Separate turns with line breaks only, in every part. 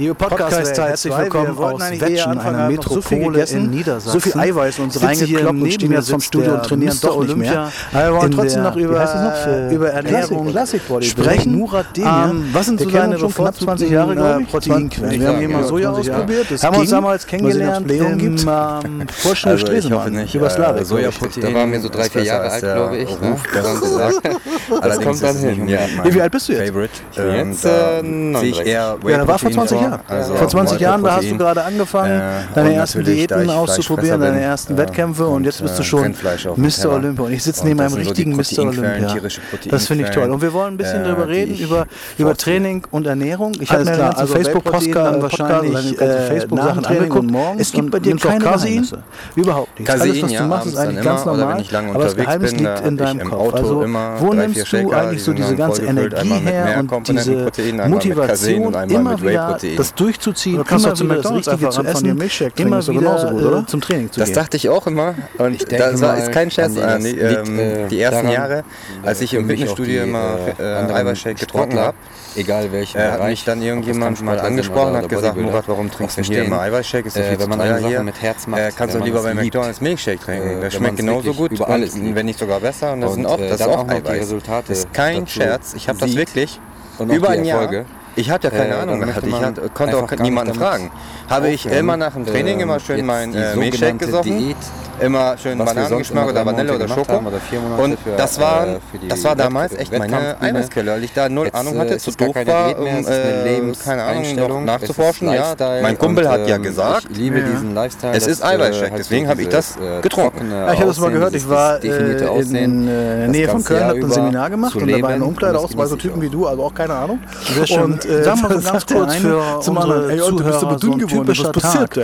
Liebe Podcast, Podcast herzlich willkommen aus Wetschen, einer Metropole so in Niedersachsen.
So viel Eiweiß und so reingekloppt und stehen jetzt vom Studio und trainieren
doch
nicht mehr. Äh, Aber wir wollen trotzdem noch über,
noch
über Ernährung
Classic, Classic
sprechen.
Murat Demian,
ähm, was sind so deine 20 Jahre, äh,
Proteinquellen?
Wir haben hier mal Soja ausprobiert.
Haben wir uns damals kennengelernt
im
ähm,
Vorschule
also, Stresemann. Über
Slavik.
Sojaprotein. Da waren wir so drei, vier Jahre alt, glaube ich. Ne? Das kommt dann hin.
Wie alt bist du jetzt?
Äh, jetzt sehe ich eher...
Ja, war vor 20 Jahren. Also Vor 20 Jahren da hast du gerade angefangen, ja, deine ersten Diäten auszuprobieren, deine ersten Wettkämpfe und, und, jetzt bist du schon Mr. Olympia. Und ich sitze neben einem richtigen Mr. Olympia. Das finde ich toll. Und wir wollen ein bisschen darüber reden, über, über Training und Ernährung. Ich habe mir
klar, also
Facebook-Postkarten
wahrscheinlich
Facebook-Sachen äh, angeguckt. Es gibt bei dir keine Geheimnisse. Überhaupt nicht. Alles, was du machst, ist eigentlich ganz normal. Aber das Geheimnis liegt in deinem Kopf. Also, wo nimmst du eigentlich so diese ganze Energie her und diese Motivation, immer wieder das durchzuziehen,
du kannst
immer
zu
wieder
McDonald's
das
Richtige
zu essen, immer wieder
gut,
äh, zum Training zu
das
gehen.
Das dachte ich auch immer und
ich
das war, ist kein Scherz.
Die, an
äh, die ersten Jahre, als äh,
ich
im Fitnessstudio immer
äh,
äh Eiweißshake getrunken habe,
egal welchen
äh, hat mich dann irgendjemand mal angesprochen hat gesagt, Murat, warum trinkst du hier immer Eiweißshake? Ist
ja
viel
äh,
wenn
man
teuer hier.
Mit Herz macht,
kannst du lieber bei McDonald's Milchshake trinken. Der schmeckt genauso gut, wenn nicht sogar besser. Und das, sind auch, das ist auch Eiweiß. Das ist kein Scherz. Ich habe das wirklich über ein Jahr ich hatte ja keine
äh,
Ahnung gehabt. Ich hatte, konnte auch niemanden fragen. Habe ich immer nach dem Training
äh,
immer schön meinen äh, Milchshake gesoffen.
Diät
immer schön Bananengeschmack oder Vanille oder Schoko.
Oder
und
für,
das, war,
äh,
das war damals echt meine Eiweißquelle, weil ich da null
Jetzt,
Ahnung hatte, zu doof war, um äh, keine Ahnung, noch nachzuforschen. Ja, mein Kumpel
und,
hat ja gesagt,
ich liebe
ja.
diesen Lifestyle.
Es ist Eiweißshake, deswegen habe ich das getrunken.
Ja, ah, ich habe das mal gehört, ich war äh, in äh, der Nähe von Köln, habe ein Seminar gemacht und da war
ein
Umkleider
aus,
war so Typen wie du, also auch keine Ahnung. Und äh,
sagen wir
mal
ganz kurz für
zum anderen, ey, du bist
so dünn
geworden, was passiert?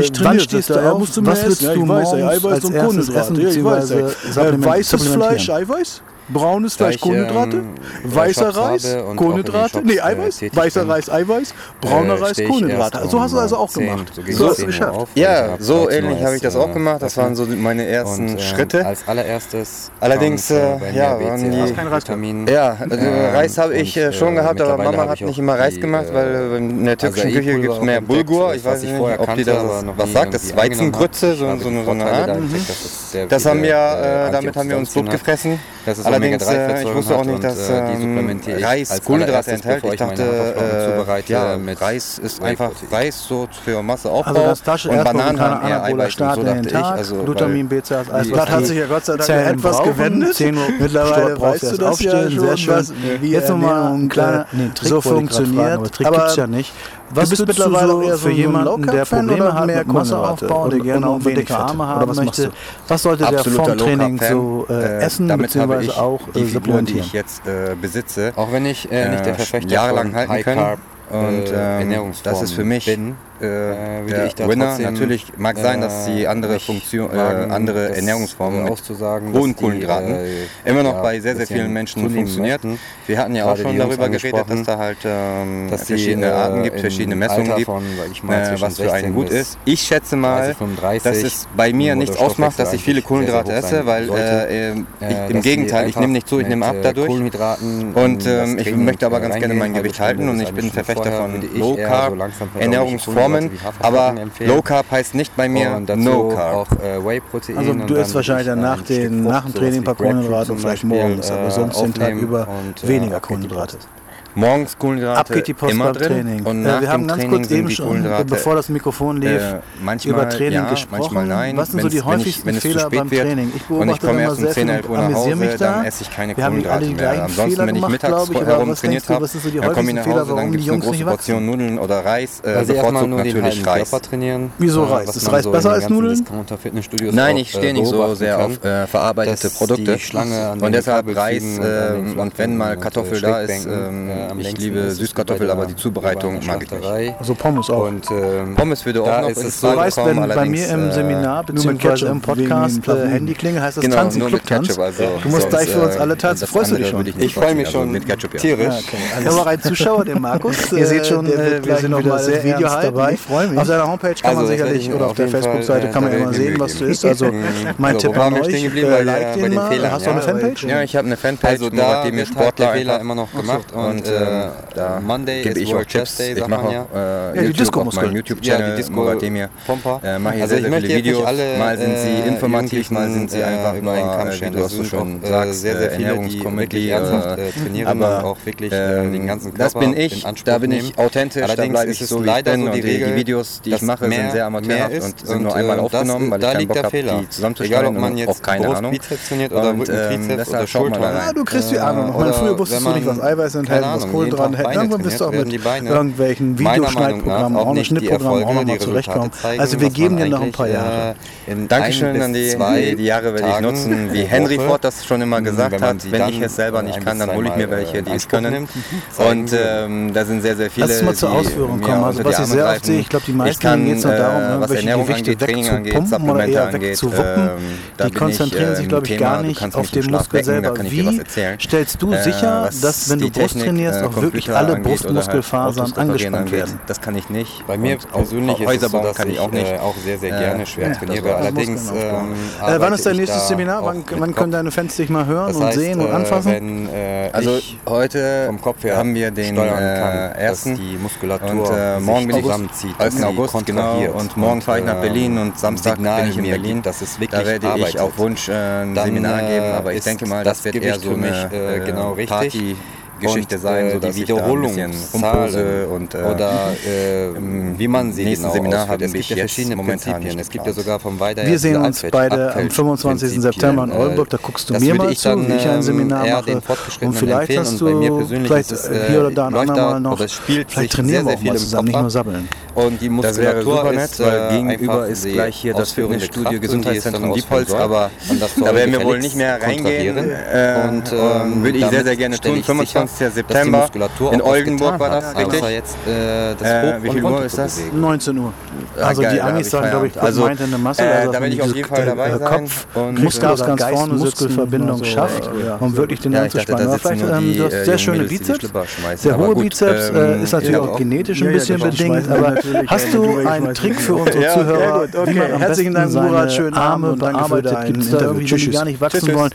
Ich
trainiert,
was willst du morgen?
Eiweiß und Kohlenhydrate. Ja, ich weiß, ja.
Äh, weißes Fleisch, Eiweiß? braunes Fleisch, Kohlenhydrate, weißer Reis, Kohlenhydrate, nee, Eiweiß,
äh,
weißer
bin.
Reis, Eiweiß, brauner
äh,
Reis, Kohlenhydrate. So hast du also auch
10,
gemacht.
So,
so hast du geschafft.
Ja, so ähnlich habe ich das auch gemacht. Das waren so meine ersten
und,
Schritte.
Als allererstes.
Allerdings, äh, ja, waren die
Vitamin.
Ja, also Reis habe ich äh, schon gehabt, aber Mama hat nicht immer Reis gemacht, weil äh, in der türkischen Küche gibt es mehr Bulgur. Ich weiß nicht, ob die das was sagt. Das ist Weizengrütze, so eine Art.
Mhm.
Das haben wir, damit haben wir uns
tot
gefressen.
Das ist
Allerdings, äh, ich wusste auch nicht, dass
und, äh,
ähm, Reis Kohlenhydrate enthält. Ich,
ich
dachte, äh, ja, Reis ist einfach Reis so für Masseaufbau
also das
und Bananen haben eher Eiweiß. So dachte ich. Also,
Glutamin, BCAAs, also
Das hat sich ja Gott sei Dank
Zellen
etwas
brauchen.
gewendet.
10 Uhr
Mittlerweile
brauchst du
das
aufstehen, ja
schon,
sehr schön.
Was,
jetzt nochmal ein kleiner nee, Trick,
so funktioniert.
Fragen, aber Trick
gibt
es ja nicht.
Was
du
bist mittlerweile du so
für jemanden, der Probleme hat
mehr
mit Masseaufbau und,
und
gerne auch dicke Arme haben
was
möchte? Was sollte der vom Training so äh, äh, essen
damit habe
auch äh,
die
Figuren, die
ich jetzt äh, besitze,
auch wenn ich äh, nicht der
äh,
Verfechter
jahrelang halten
High
und ähm, das ist für mich
bin,
äh, der Winner. Natürlich mag äh, sein, dass die andere Funktion, äh, andere Ernährungsformen mit hohen Kohlenhydraten
die,
immer noch
ja,
bei sehr, sehr vielen Menschen funktioniert.
Möchten.
Wir hatten ja
Gerade auch schon
darüber geredet, dass da halt ähm,
dass
verschiedene Arten gibt, verschiedene Messungen gibt,
von,
äh,
mal,
was für einen gut ist. Ich schätze mal,
35,
dass es bei mir nichts ausmacht, dass ich viele Kohlenhydrate esse, weil äh, im Gegenteil, ich nehme nicht zu, ich nehme ab dadurch. Und ähm, ich möchte aber ganz gerne mein Gewicht halten und ich bin Verfechter von Low Carb Ernährungsformen.
Norman,
aber Low Carb heißt nicht bei mir No Carb.
Auch, äh, Whey-Protein
also du isst wahrscheinlich
danach
den, nach dem Training ein paar Kohlenhydrate und vielleicht morgens, aber sonst den halt
Tag
über weniger Kohlenhydrate.
Morgens Kohlenhydrate.
Ab geht die Post
immer drin.
Training.
Und nach äh,
wir haben ganz
Training
kurz eben schon, bevor das Mikrofon äh, lief,
äh, manchmal,
über Training
ja,
gesprochen.
Manchmal nein.
Was sind so die häufigsten
ich,
Fehler beim
wird,
Training? Ich beobachte und
ich komme erst um 10, 11 Uhr nach Hause, dann esse ich keine
wir
Kohlenhydrate mehr. Ansonsten, wenn ich mittags
ich,
herum trainiert habe, dann komme ich nach Hause, dann gibt es eine große Portion Nudeln oder Reis.
Also
natürlich Reis.
Wieso Reis? Ist Reis besser als Nudeln?
Nein, ich stehe nicht so sehr auf äh, verarbeitete Produkte. Und deshalb Reis und wenn mal Kartoffel da ist, ähm, ich liebe Süßkartoffel, aber die Zubereitung mag ich nicht.
Also Pommes auch.
Und ähm, Pommes würde auch noch
in Frage weißt. Wenn bei mir im Seminar bzw. im Podcast äh, Handyklingel heißt das genau, Tanzen Club Tanz. Also du musst gleich für uns alle tanzen. Freust du dich schon?
Ich freue mich schon mit Ketchup,
tierisch. Ja, aber ein Zuschauer, den Markus, ihr seht schon, wir sind noch mal das Video dabei. Ich freue mich. Auf seiner Homepage kann man sicherlich oder auf der Facebook-Seite kann man immer sehen, was du isst. Also mein Tipp an euch, äh, like den mal. Hast du eine Fanpage?
Ja, ich habe eine Fanpage,
also da, die mir Sportler immer noch gemacht und
äh, da Monday gebe ich auch Tipps. ich mache auch äh, ja, YouTube auf meinem YouTube-Channel, ja, die Mogademir. Äh, mache ich also sehr, sehr viele Videos. Alle, mal sind sie äh, informativ, mal sind sie einfach nur, wie du hast schon sagst, sehr, sehr Ernährungskomödie. Aber auch wirklich den ganzen Körper Das bin ich, da bin ich authentisch, da bleibe ich so, wie ich bin. Und die Videos, die ich mache, sind sehr amateurhaft und sind nur einmal aufgenommen, weil ich keinen Bock habe, die zusammenzustellen und auch keine Ahnung.
trainiert oder Rücken, oder Schulter. Du kriegst die Ahnung. Früher wusstest du nicht, was Eiweiß enthält, was Kohlenhydrate enthält. Irgendwann bist du auch mit irgendwelchen Videoschneidprogrammen, auch noch Schnittprogrammen auch nochmal zurechtkommen. Also wir geben dir noch ein paar Jahre.
Dankeschön an die, die Jahre werde ich nutzen, wie Henry Ford das schon immer gesagt hat. Wenn ich es selber nicht kann, dann hole ich mir welche, die es können. Und ähm, da sind sehr, sehr viele,
Lass mal zur Ausführung kommen. Also was ich sehr oft sehe, ich glaube, die meisten geht es nur darum, was Ernährung angeht, Training angeht, Supplemente angeht, die konzentrieren sich, glaube ich, gar nicht auf den Muskel selber. Wie stellst du sicher, dass, wenn du Brust trainierst, auch wirklich alle Brustmuskelfasern angespannt werden?
Das kann ich nicht.
Bei mir persönlich ist es so, dass ich auch sehr, sehr gerne schwer trainiere. Allerdings
Wann ist dein nächstes Seminar? Wann können deine Fans dich mal hören und sehen und anfassen?
Also heute haben wir den ersten
die Muskulatur
und morgen bin ich zusammenzieht, 1. August genau und morgen fahre ich nach Berlin und Samstag bin ich in Berlin.
Das ist wirklich
da werde ich auf Wunsch ein Seminar geben, aber ich denke mal, das wird eher so eine genau Party Geschichte und, sein,
so
dass
die Wiederholungszahlen
und äh,
oder äh, wie man sie
nächsten genau Seminar haben
es gibt ja verschiedene Prinzipien. Es gibt ja sogar vom Weiter
Wir sehen uns beide am 25. September in Oldenburg. Da guckst du mir mal zu, wie ich ein Seminar mache. Und vielleicht hast du vielleicht hier oder da ein andermal noch. Vielleicht trainieren wir auch mal zusammen, nicht nur sabbeln.
Und die Muskulatur super nett, weil gegenüber ist gleich hier das Fitnessstudio Gesundheitszentrum Diepholz, aber da werden wir wohl nicht mehr reingehen. Und würde ich sehr, sehr gerne tun. 25 20. September in Oldenburg war das, richtig?
Jetzt, äh, das äh,
wie viel Uhr ist das?
19 Uhr. Also die Amis sagen, glaube ich,
also, meinte eine Masse. Äh, da werde ich auf jeden Fall dabei sein.
Kopf, und Muskel ganz vorne Muskelverbindung schafft, um wirklich den anzuspannen. Vielleicht, ähm, du hast äh, sehr schöne Bizeps. Sehr hohe Bizeps ähm, ist natürlich auch genetisch ein bisschen bedingt, aber hast du einen Trick für unsere Zuhörer, wie man am besten seine Arme bearbeitet? Gibt es da irgendwie, wenn die gar nicht wachsen wollen?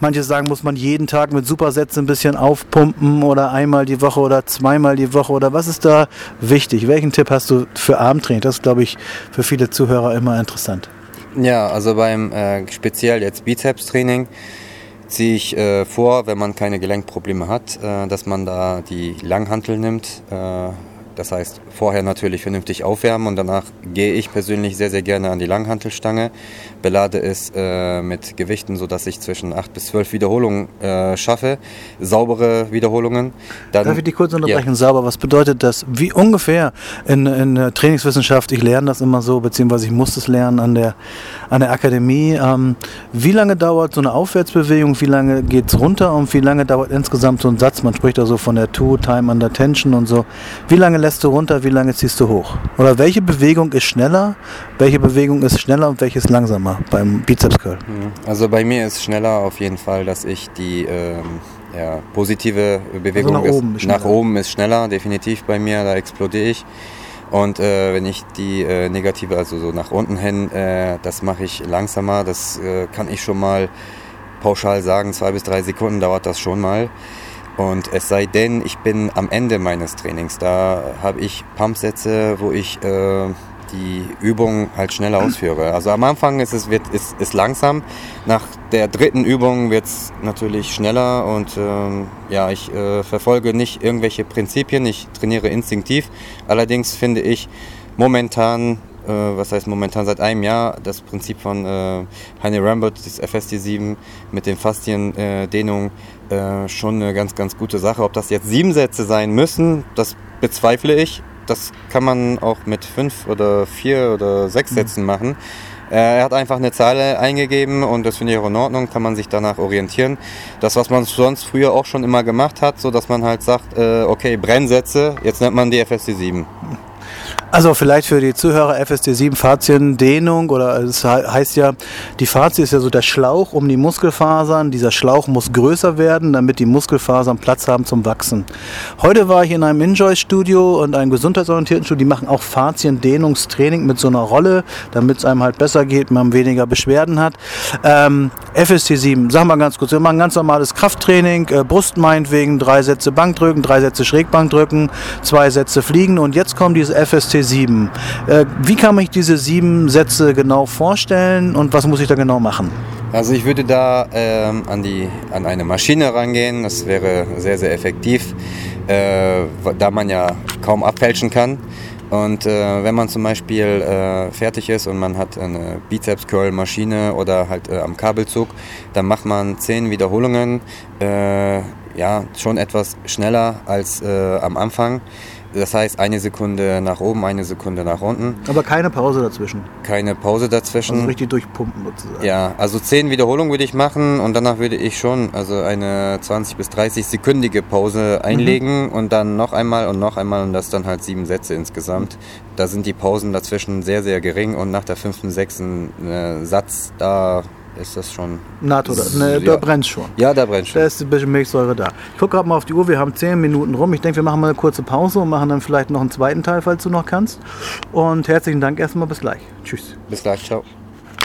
Manche sagen, muss man jeden Tag mit Supersätzen ein bisschen aufpumpen pumpen oder einmal die Woche oder zweimal die Woche oder was ist da wichtig? Welchen Tipp hast du für Armtraining? Das ist, glaube ich, für viele Zuhörer immer interessant.
Ja, also beim äh, speziell jetzt Bizeps-Training ziehe ich äh, vor, wenn man keine Gelenkprobleme hat, äh, dass man da die Langhantel nimmt. Äh, das heißt, vorher natürlich vernünftig aufwärmen und danach gehe ich persönlich sehr, sehr gerne an die Langhantelstange, belade es äh, mit Gewichten, sodass ich zwischen 8 bis 12 Wiederholungen äh, schaffe, saubere Wiederholungen.
Dann, Darf ich dich kurz unterbrechen? Ja. Sauber, was bedeutet das? Wie ungefähr in, in der Trainingswissenschaft, ich lerne das immer so, beziehungsweise ich muss es lernen an der, an der Akademie. Ähm, wie lange dauert so eine Aufwärtsbewegung, wie lange geht es runter und wie lange dauert insgesamt so ein Satz? Man spricht da so von der Two, Time under Tension und so. Wie lange lässt du runter, wie lange ziehst du hoch? Oder welche Bewegung ist schneller, welche Bewegung ist schneller und welche ist langsamer beim Bizeps Curl?
Mhm. Also bei mir ist schneller auf jeden Fall, dass ich die ähm, ja, positive Bewegung also nach, oben ist, nach oben ist schneller, definitiv bei mir, da explodiere ich. Und äh, wenn ich die äh, negative, also so nach unten hin, äh, das mache ich langsamer. Das äh, kann ich schon mal pauschal sagen, zwei bis drei Sekunden dauert das schon mal. Und es sei denn, ich bin am Ende meines Trainings. Da habe ich Pumpsätze, wo ich äh, die Übung halt schneller ausführe. Also am Anfang ist es wird, ist, ist langsam. Nach der dritten Übung wird es natürlich schneller und ähm, ja, ich äh, verfolge nicht irgendwelche Prinzipien. Ich trainiere instinktiv. Allerdings finde ich momentan äh, was heißt momentan seit einem Jahr, das Prinzip von äh, Heine Rambert, das FST7 mit den Fasziendehnungen, äh, schon eine ganz, ganz gute Sache. Ob das jetzt sieben Sätze sein müssen, das bezweifle ich. Das kann man auch mit fünf oder vier oder sechs mhm. Sätzen machen. Äh, er hat einfach eine Zahl eingegeben und das finde ich auch in Ordnung, kann man sich danach orientieren. Das, was man sonst früher auch schon immer gemacht hat, so dass man halt sagt, äh, okay, Brennsätze, jetzt nennt man die FSC 7.
Also vielleicht für die Zuhörer FSD7 Fasziendehnung oder es heißt ja, die Fazie ist ja so der Schlauch um die Muskelfasern. Dieser Schlauch muss größer werden, damit die Muskelfasern Platz haben zum Wachsen. Heute war ich in einem Enjoy-Studio und einem gesundheitsorientierten Studio. Die machen auch Fasziendehnungstraining mit so einer Rolle, damit es einem halt besser geht, man weniger Beschwerden hat. Ähm, FST7, sagen wir ganz kurz, wir machen ganz normales Krafttraining, äh, Brust meinetwegen, drei Sätze Bankdrücken, drei Sätze Schrägbankdrücken, zwei Sätze Fliegen und jetzt kommt dieses FST C7. Äh, wie kann man sich diese sieben Sätze genau vorstellen und was muss ich da genau machen?
Also ich würde da ähm, an, die, an eine Maschine rangehen, das wäre sehr, sehr effektiv, äh, da man ja kaum abfälschen kann. Und äh, wenn man zum Beispiel äh, fertig ist und man hat eine Bizeps-Curl-Maschine oder halt äh, am Kabelzug, dann macht man zehn Wiederholungen, äh, ja, schon etwas schneller als äh, am Anfang. Das heißt, eine Sekunde nach oben, eine Sekunde nach unten.
Aber keine Pause dazwischen.
Keine Pause dazwischen.
Also richtig durchpumpen sozusagen.
Ja, also zehn Wiederholungen würde ich machen und danach würde ich schon also eine 20 bis 30 sekündige Pause einlegen mhm. und dann noch einmal und noch einmal und das dann halt sieben Sätze insgesamt. Da sind die Pausen dazwischen sehr, sehr gering und nach der fünften, sechsten äh, Satz, da ist das schon.
NATO, ne, ja. da brennt schon.
Ja, da brennt schon.
Da ist ein bisschen Milchsäure da. Ich gucke gerade mal auf die Uhr, wir haben 10 Minuten rum. Ich denke, wir machen mal eine kurze Pause und machen dann vielleicht noch einen zweiten Teil, falls du noch kannst. Und herzlichen Dank erstmal, bis gleich. Tschüss.
Bis gleich, ciao.